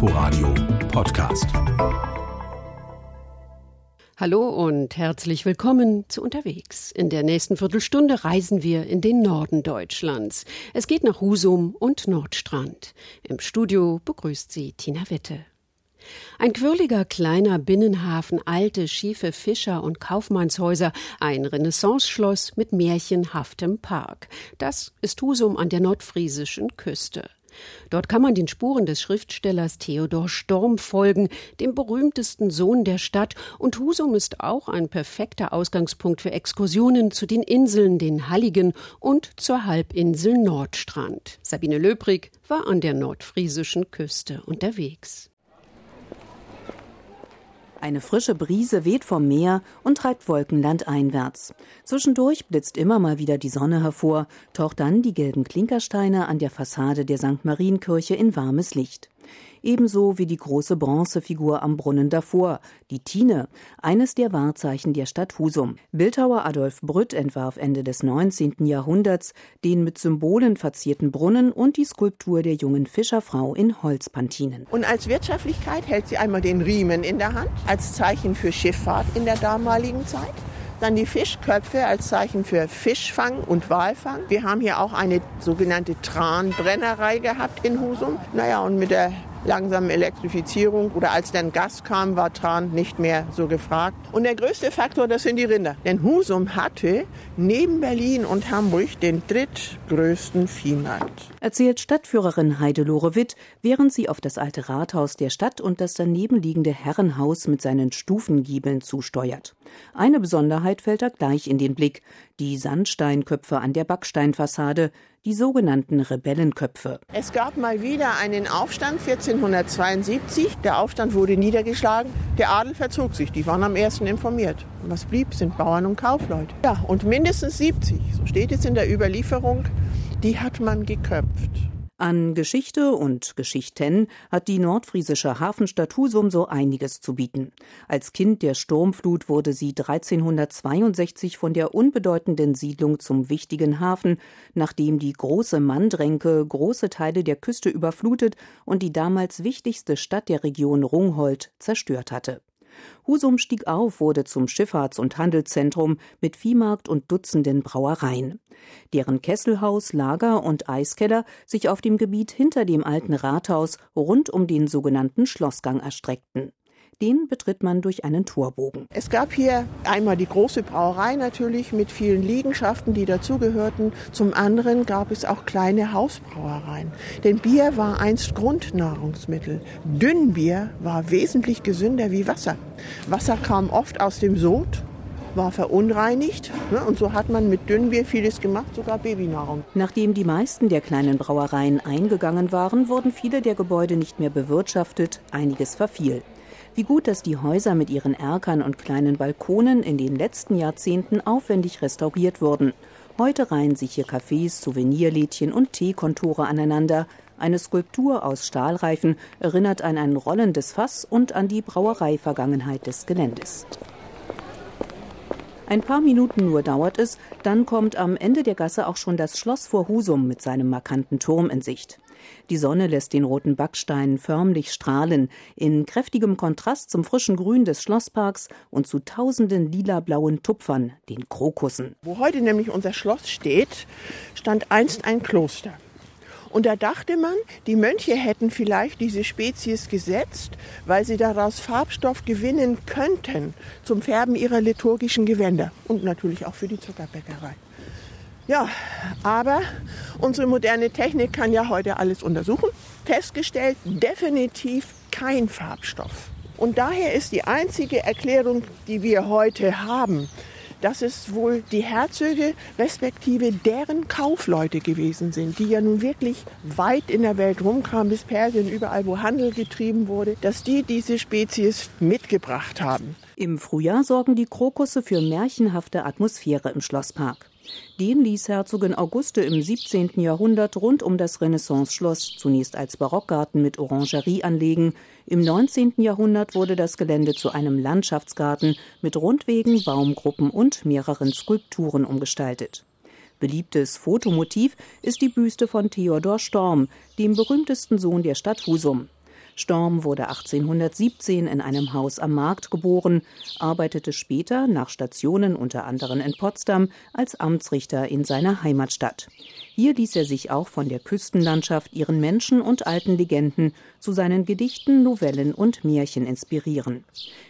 Inforadio Podcast. Hallo und herzlich willkommen zu Unterwegs. In der nächsten Viertelstunde reisen wir in den Norden Deutschlands. Es geht nach Husum und Nordstrand. Im Studio begrüßt sie Tina Witte. Ein quirliger kleiner Binnenhafen, alte, schiefe Fischer- und Kaufmannshäuser, ein Renaissanceschloss mit märchenhaftem Park. Das ist Husum an der nordfriesischen Küste. Dort kann man den Spuren des Schriftstellers Theodor Storm folgen, dem berühmtesten Sohn der Stadt, und Husum ist auch ein perfekter Ausgangspunkt für Exkursionen zu den Inseln, den Halligen und zur Halbinsel Nordstrand. Sabine Löbrig war an der nordfriesischen Küste unterwegs. Eine frische Brise weht vom Meer und treibt Wolkenland einwärts. Zwischendurch blitzt immer mal wieder die Sonne hervor, taucht dann die gelben Klinkersteine an der Fassade der St. Marienkirche in warmes Licht ebenso wie die große Bronzefigur am Brunnen davor, die Tine, eines der Wahrzeichen der Stadt Husum. Bildhauer Adolf Brütt entwarf Ende des 19. Jahrhunderts den mit Symbolen verzierten Brunnen und die Skulptur der jungen Fischerfrau in Holzpantinen. Und als Wirtschaftlichkeit hält sie einmal den Riemen in der Hand, als Zeichen für Schifffahrt in der damaligen Zeit. Dann die Fischköpfe als Zeichen für Fischfang und Walfang. Wir haben hier auch eine sogenannte Tranbrennerei gehabt in Husum. Naja, und mit der langsamen Elektrifizierung oder als dann Gas kam, war Tran nicht mehr so gefragt. Und der größte Faktor, das sind die Rinder. Denn Husum hatte neben Berlin und Hamburg den drittgrößten Viehmarkt. Erzählt Stadtführerin Heidelore Witt, während sie auf das alte Rathaus der Stadt und das daneben liegende Herrenhaus mit seinen Stufengiebeln zusteuert. Eine Besonderheit fällt da gleich in den Blick. Die Sandsteinköpfe an der Backsteinfassade, die sogenannten Rebellenköpfe. Es gab mal wieder einen Aufstand 1472. Der Aufstand wurde niedergeschlagen. Der Adel verzog sich. Die waren am ersten informiert. Und was blieb, sind Bauern und Kaufleute. Ja, und mindestens 70, so steht es in der Überlieferung, die hat man geköpft. An Geschichte und Geschichten hat die nordfriesische Hafenstadt Husum so einiges zu bieten. Als Kind der Sturmflut wurde sie 1362 von der unbedeutenden Siedlung zum wichtigen Hafen, nachdem die große Mandränke große Teile der Küste überflutet und die damals wichtigste Stadt der Region Rungholt zerstört hatte. Husum stieg auf, wurde zum Schifffahrts- und Handelszentrum mit Viehmarkt und Dutzenden Brauereien. Deren Kesselhaus, Lager und Eiskeller sich auf dem Gebiet hinter dem alten Rathaus rund um den sogenannten Schlossgang erstreckten. Den betritt man durch einen Torbogen. Es gab hier einmal die große Brauerei natürlich mit vielen Liegenschaften, die dazugehörten. Zum anderen gab es auch kleine Hausbrauereien. Denn Bier war einst Grundnahrungsmittel. Dünnbier war wesentlich gesünder wie Wasser. Wasser kam oft aus dem Sod war verunreinigt ne? und so hat man mit Dünnbier vieles gemacht, sogar Babynahrung. Nachdem die meisten der kleinen Brauereien eingegangen waren, wurden viele der Gebäude nicht mehr bewirtschaftet, einiges verfiel. Wie gut, dass die Häuser mit ihren Erkern und kleinen Balkonen in den letzten Jahrzehnten aufwendig restauriert wurden. Heute reihen sich hier Cafés, Souvenirlädchen und Teekontore aneinander. Eine Skulptur aus Stahlreifen erinnert an ein rollendes Fass und an die Brauereivergangenheit des Geländes. Ein paar Minuten nur dauert es, dann kommt am Ende der Gasse auch schon das Schloss vor Husum mit seinem markanten Turm in Sicht. Die Sonne lässt den roten Backstein förmlich strahlen, in kräftigem Kontrast zum frischen Grün des Schlossparks und zu tausenden lila-blauen Tupfern, den Krokussen. Wo heute nämlich unser Schloss steht, stand einst ein Kloster. Und da dachte man, die Mönche hätten vielleicht diese Spezies gesetzt, weil sie daraus Farbstoff gewinnen könnten zum Färben ihrer liturgischen Gewänder und natürlich auch für die Zuckerbäckerei. Ja, aber unsere moderne Technik kann ja heute alles untersuchen. Festgestellt, definitiv kein Farbstoff. Und daher ist die einzige Erklärung, die wir heute haben, dass es wohl die Herzöge respektive deren Kaufleute gewesen sind, die ja nun wirklich weit in der Welt rumkamen, bis Persien, überall wo Handel getrieben wurde, dass die diese Spezies mitgebracht haben. Im Frühjahr sorgen die Krokusse für märchenhafte Atmosphäre im Schlosspark. Den ließ Herzogin Auguste im 17. Jahrhundert rund um das Renaissance-Schloss zunächst als Barockgarten mit Orangerie anlegen. Im 19. Jahrhundert wurde das Gelände zu einem Landschaftsgarten mit Rundwegen, Baumgruppen und mehreren Skulpturen umgestaltet. Beliebtes Fotomotiv ist die Büste von Theodor Storm, dem berühmtesten Sohn der Stadt Husum. Storm wurde 1817 in einem Haus am Markt geboren, arbeitete später nach Stationen unter anderem in Potsdam als Amtsrichter in seiner Heimatstadt. Hier ließ er sich auch von der Küstenlandschaft, ihren Menschen und alten Legenden zu seinen Gedichten, Novellen und Märchen inspirieren.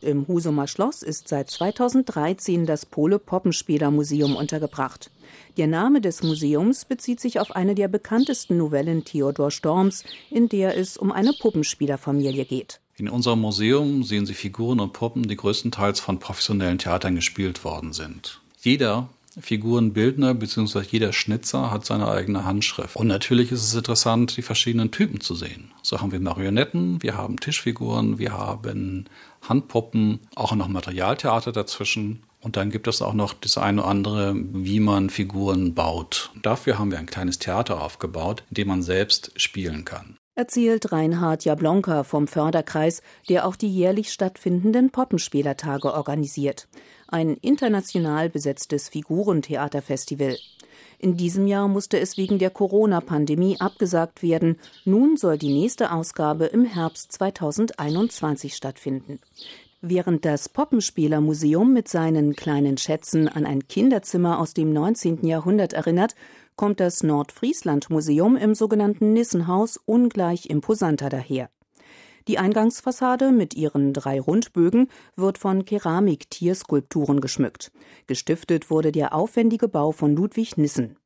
Im Husumer Schloss ist seit 2013 das Pole Poppenspieler Museum untergebracht. Der Name des Museums bezieht sich auf eine der bekanntesten Novellen Theodor Storms, in der es um eine Puppenspielerfamilie geht. In unserem Museum sehen Sie Figuren und Puppen, die größtenteils von professionellen Theatern gespielt worden sind. Jeder Figurenbildner bzw. jeder Schnitzer hat seine eigene Handschrift. Und natürlich ist es interessant, die verschiedenen Typen zu sehen. So haben wir Marionetten, wir haben Tischfiguren, wir haben Handpuppen, auch noch Materialtheater dazwischen. Und dann gibt es auch noch das eine oder andere, wie man Figuren baut. Dafür haben wir ein kleines Theater aufgebaut, in dem man selbst spielen kann. Erzählt Reinhard Jablonka vom Förderkreis, der auch die jährlich stattfindenden Poppenspielertage organisiert. Ein international besetztes Figurentheaterfestival. In diesem Jahr musste es wegen der Corona-Pandemie abgesagt werden. Nun soll die nächste Ausgabe im Herbst 2021 stattfinden. Während das Poppenspielermuseum mit seinen kleinen Schätzen an ein Kinderzimmer aus dem 19. Jahrhundert erinnert, kommt das Nordfriesland-Museum im sogenannten Nissenhaus ungleich imposanter daher. Die Eingangsfassade mit ihren drei Rundbögen wird von Keramik-Tierskulpturen geschmückt. Gestiftet wurde der aufwendige Bau von Ludwig Nissen.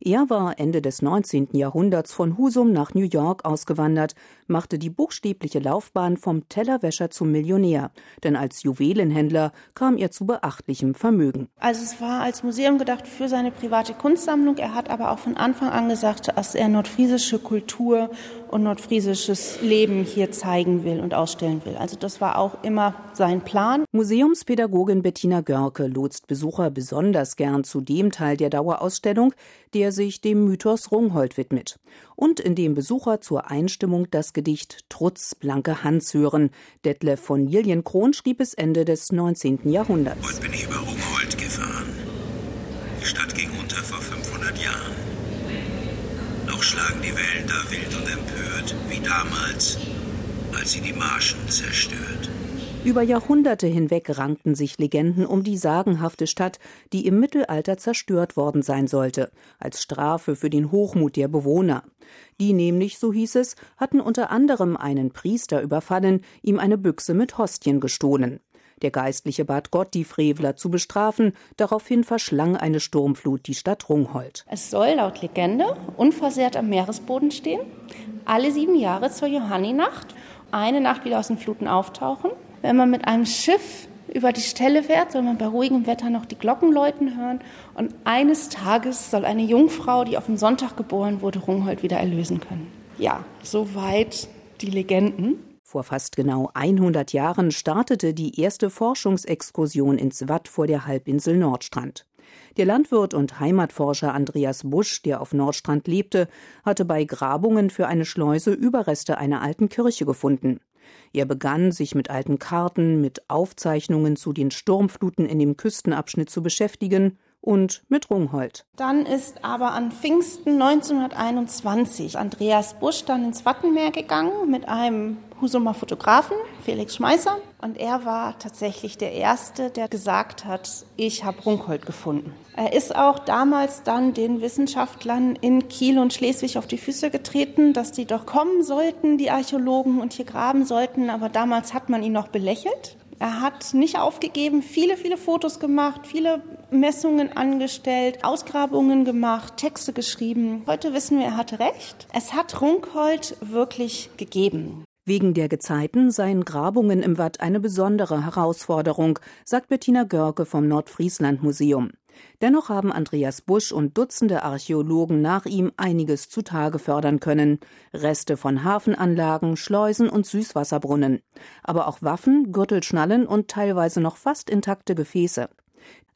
Er war Ende des 19. Jahrhunderts von Husum nach New York ausgewandert, machte die buchstäbliche Laufbahn vom Tellerwäscher zum Millionär, denn als Juwelenhändler kam er zu beachtlichem Vermögen. Also es war als Museum gedacht für seine private Kunstsammlung. Er hat aber auch von Anfang an gesagt, dass er nordfriesische Kultur und nordfriesisches Leben hier zeigen will und ausstellen will. Also das war auch immer sein Plan. Museumspädagogin Bettina Görke lotst Besucher besonders gern zu dem Teil der Dauerausstellung, der sich dem Mythos Rungholt widmet und in dem Besucher zur Einstimmung das Gedicht Trutz blanke Hans hören. Detlef von Lilienkron schrieb es Ende des 19. Jahrhunderts. Heute bin ich über Rungholt gefahren. Die Stadt ging unter vor 500 Jahren. Noch schlagen die Wälder wild und empört, wie damals, als sie die Marschen zerstört. Über Jahrhunderte hinweg rankten sich Legenden um die sagenhafte Stadt, die im Mittelalter zerstört worden sein sollte, als Strafe für den Hochmut der Bewohner. Die nämlich, so hieß es, hatten unter anderem einen Priester überfallen, ihm eine Büchse mit Hostien gestohlen. Der Geistliche bat Gott, die Frevler zu bestrafen. Daraufhin verschlang eine Sturmflut die Stadt Rungholt. Es soll laut Legende unversehrt am Meeresboden stehen, alle sieben Jahre zur Johanninacht, eine Nacht wieder aus den Fluten auftauchen wenn man mit einem Schiff über die Stelle fährt, soll man bei ruhigem Wetter noch die Glocken läuten hören. Und eines Tages soll eine Jungfrau, die auf dem Sonntag geboren wurde, Rungholt wieder erlösen können. Ja, soweit die Legenden. Vor fast genau 100 Jahren startete die erste Forschungsexkursion ins Watt vor der Halbinsel Nordstrand. Der Landwirt und Heimatforscher Andreas Busch, der auf Nordstrand lebte, hatte bei Grabungen für eine Schleuse Überreste einer alten Kirche gefunden. Er begann, sich mit alten Karten, mit Aufzeichnungen zu den Sturmfluten in dem Küstenabschnitt zu beschäftigen und mit Rungholt. Dann ist aber an Pfingsten 1921 Andreas Busch dann ins Wattenmeer gegangen mit einem Husumer Fotografen, Felix Schmeißer. Und er war tatsächlich der Erste, der gesagt hat, ich habe Rungholt gefunden. Er ist auch damals dann den Wissenschaftlern in Kiel und Schleswig auf die Füße getreten, dass die doch kommen sollten, die Archäologen, und hier graben sollten. Aber damals hat man ihn noch belächelt. Er hat nicht aufgegeben, viele, viele Fotos gemacht, viele Messungen angestellt, Ausgrabungen gemacht, Texte geschrieben. Heute wissen wir, er hatte recht. Es hat Runkhold wirklich gegeben. Wegen der Gezeiten seien Grabungen im Watt eine besondere Herausforderung, sagt Bettina Görke vom Nordfriesland Museum. Dennoch haben Andreas Busch und Dutzende Archäologen nach ihm einiges zutage fördern können. Reste von Hafenanlagen, Schleusen und Süßwasserbrunnen. Aber auch Waffen, Gürtelschnallen und teilweise noch fast intakte Gefäße.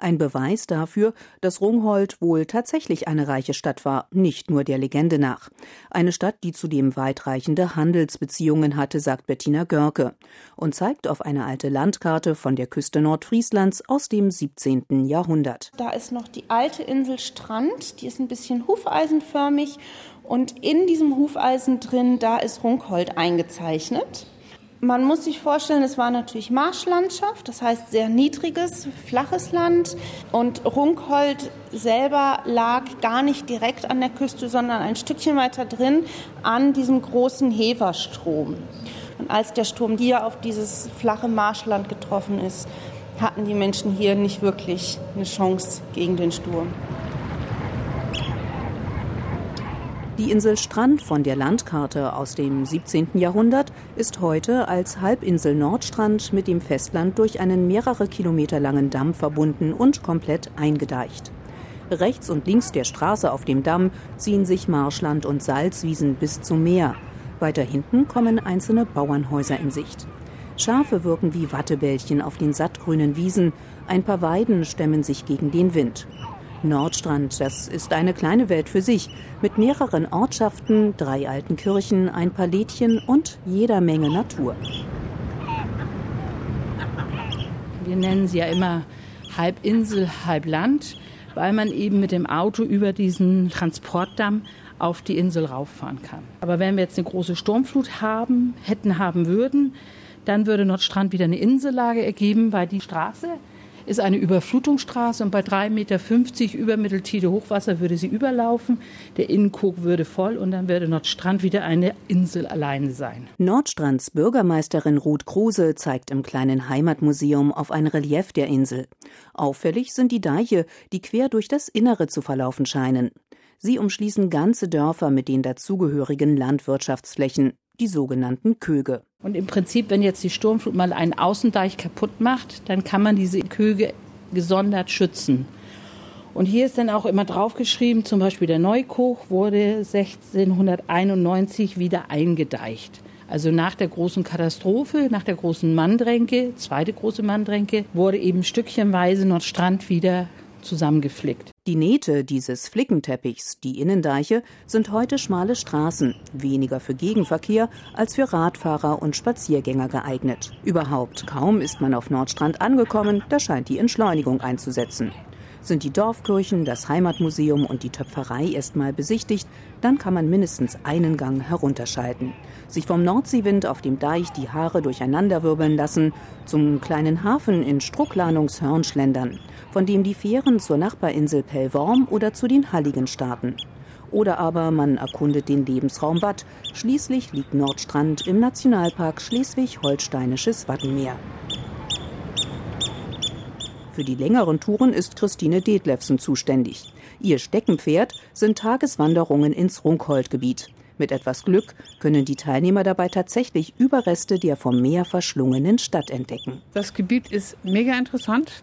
Ein Beweis dafür, dass Rungholt wohl tatsächlich eine reiche Stadt war, nicht nur der Legende nach. Eine Stadt, die zudem weitreichende Handelsbeziehungen hatte, sagt Bettina Görke und zeigt auf eine alte Landkarte von der Küste Nordfrieslands aus dem 17. Jahrhundert. Da ist noch die alte Insel Strand, die ist ein bisschen hufeisenförmig Und in diesem Hufeisen drin, da ist Runkhold eingezeichnet. Man muss sich vorstellen, es war natürlich Marschlandschaft, das heißt sehr niedriges, flaches Land. Und Runkhold selber lag gar nicht direkt an der Küste, sondern ein Stückchen weiter drin an diesem großen Heverstrom. Und als der Sturm hier auf dieses flache Marschland getroffen ist, hatten die Menschen hier nicht wirklich eine Chance gegen den Sturm. Die Insel Strand von der Landkarte aus dem 17. Jahrhundert ist heute als Halbinsel Nordstrand mit dem Festland durch einen mehrere Kilometer langen Damm verbunden und komplett eingedeicht. Rechts und links der Straße auf dem Damm ziehen sich Marschland und Salzwiesen bis zum Meer. Weiter hinten kommen einzelne Bauernhäuser in Sicht. Schafe wirken wie Wattebällchen auf den sattgrünen Wiesen, ein paar Weiden stemmen sich gegen den Wind. Nordstrand, das ist eine kleine Welt für sich, mit mehreren Ortschaften, drei alten Kirchen, ein paar Lädchen und jeder Menge Natur. Wir nennen sie ja immer Halbinsel, Halbland, weil man eben mit dem Auto über diesen Transportdamm auf die Insel rauffahren kann. Aber wenn wir jetzt eine große Sturmflut haben, hätten haben würden, dann würde Nordstrand wieder eine Insellage ergeben, weil die Straße ist eine Überflutungsstraße und bei 3,50 Meter über Mitteltide Hochwasser würde sie überlaufen. Der Innenkog würde voll und dann würde Nordstrand wieder eine Insel alleine sein. Nordstrands Bürgermeisterin Ruth Kruse zeigt im kleinen Heimatmuseum auf ein Relief der Insel. Auffällig sind die Deiche, die quer durch das Innere zu verlaufen scheinen. Sie umschließen ganze Dörfer mit den dazugehörigen Landwirtschaftsflächen die sogenannten Köge. Und im Prinzip, wenn jetzt die Sturmflut mal einen Außendeich kaputt macht, dann kann man diese Köge gesondert schützen. Und hier ist dann auch immer draufgeschrieben, zum Beispiel der Neukoch wurde 1691 wieder eingedeicht. Also nach der großen Katastrophe, nach der großen Mandränke, zweite große Mandränke, wurde eben stückchenweise Nordstrand wieder zusammengeflickt. Die Nähte dieses Flickenteppichs, die Innendeiche, sind heute schmale Straßen, weniger für Gegenverkehr als für Radfahrer und Spaziergänger geeignet. Überhaupt kaum ist man auf Nordstrand angekommen, da scheint die Entschleunigung einzusetzen. Sind die Dorfkirchen, das Heimatmuseum und die Töpferei erstmal besichtigt, dann kann man mindestens einen Gang herunterschalten. Sich vom Nordseewind auf dem Deich die Haare durcheinanderwirbeln lassen, zum kleinen Hafen in Strucklanungshörn schlendern, von dem die Fähren zur Nachbarinsel Pellworm oder zu den Halligen starten. Oder aber man erkundet den Lebensraum Watt. Schließlich liegt Nordstrand im Nationalpark Schleswig-Holsteinisches Wattenmeer. Für die längeren Touren ist Christine Detlefsen zuständig. Ihr Steckenpferd sind Tageswanderungen ins Runkholdgebiet. Mit etwas Glück können die Teilnehmer dabei tatsächlich Überreste der vom Meer verschlungenen Stadt entdecken. Das Gebiet ist mega interessant.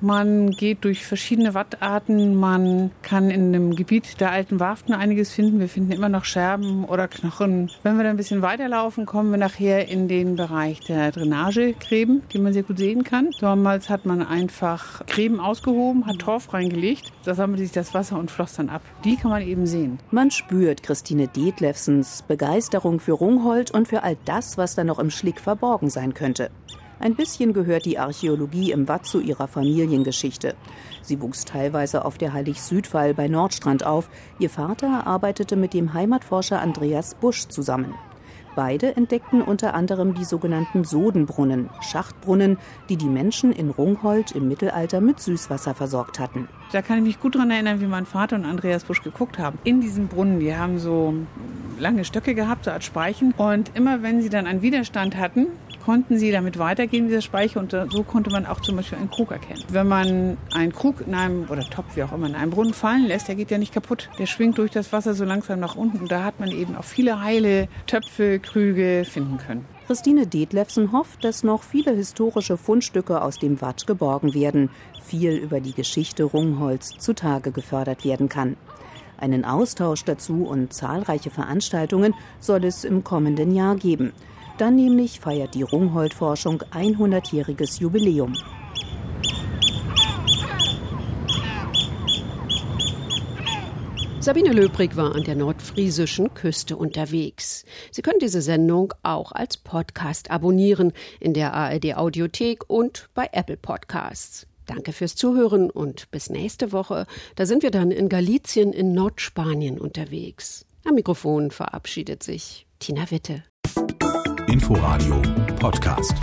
Man geht durch verschiedene Wattarten. Man kann in dem Gebiet der alten Warften einiges finden. Wir finden immer noch Scherben oder Knochen. Wenn wir dann ein bisschen weiterlaufen, kommen wir nachher in den Bereich der Drainagegräben, die man sehr gut sehen kann. Damals hat man einfach Gräben ausgehoben, hat Torf reingelegt. Da sammelte sich das Wasser und floss dann ab. Die kann man eben sehen. Man spürt Christine Detlefsens Begeisterung für Rungholt und für all das, was da noch im Schlick verborgen sein könnte. Ein bisschen gehört die Archäologie im Watt zu ihrer Familiengeschichte. Sie wuchs teilweise auf der Heilig-Südwall bei Nordstrand auf. Ihr Vater arbeitete mit dem Heimatforscher Andreas Busch zusammen. Beide entdeckten unter anderem die sogenannten Sodenbrunnen, Schachtbrunnen, die die Menschen in Rungholt im Mittelalter mit Süßwasser versorgt hatten. Da kann ich mich gut daran erinnern, wie mein Vater und Andreas Busch geguckt haben. In diesen Brunnen, die haben so lange Stöcke gehabt, so als Speichen. Und immer wenn sie dann einen Widerstand hatten, konnten sie damit weitergehen, dieser Speicher. Und so konnte man auch zum Beispiel einen Krug erkennen. Wenn man einen Krug in einem, oder Topf, wie auch immer, in einem Brunnen fallen lässt, der geht ja nicht kaputt. Der schwingt durch das Wasser so langsam nach unten. Und da hat man eben auch viele heile Töpfe, Krüge finden können. Christine Detlefsen hofft, dass noch viele historische Fundstücke aus dem Watt geborgen werden, viel über die Geschichte Rungholz zutage gefördert werden kann. Einen Austausch dazu und zahlreiche Veranstaltungen soll es im kommenden Jahr geben. Dann nämlich feiert die Rungholt-Forschung 100-jähriges Jubiläum. Sabine Löbrig war an der nordfriesischen Küste unterwegs. Sie können diese Sendung auch als Podcast abonnieren in der ARD Audiothek und bei Apple Podcasts. Danke fürs Zuhören und bis nächste Woche. Da sind wir dann in Galizien in Nordspanien unterwegs. Am Mikrofon verabschiedet sich Tina Witte. Inforadio Podcast.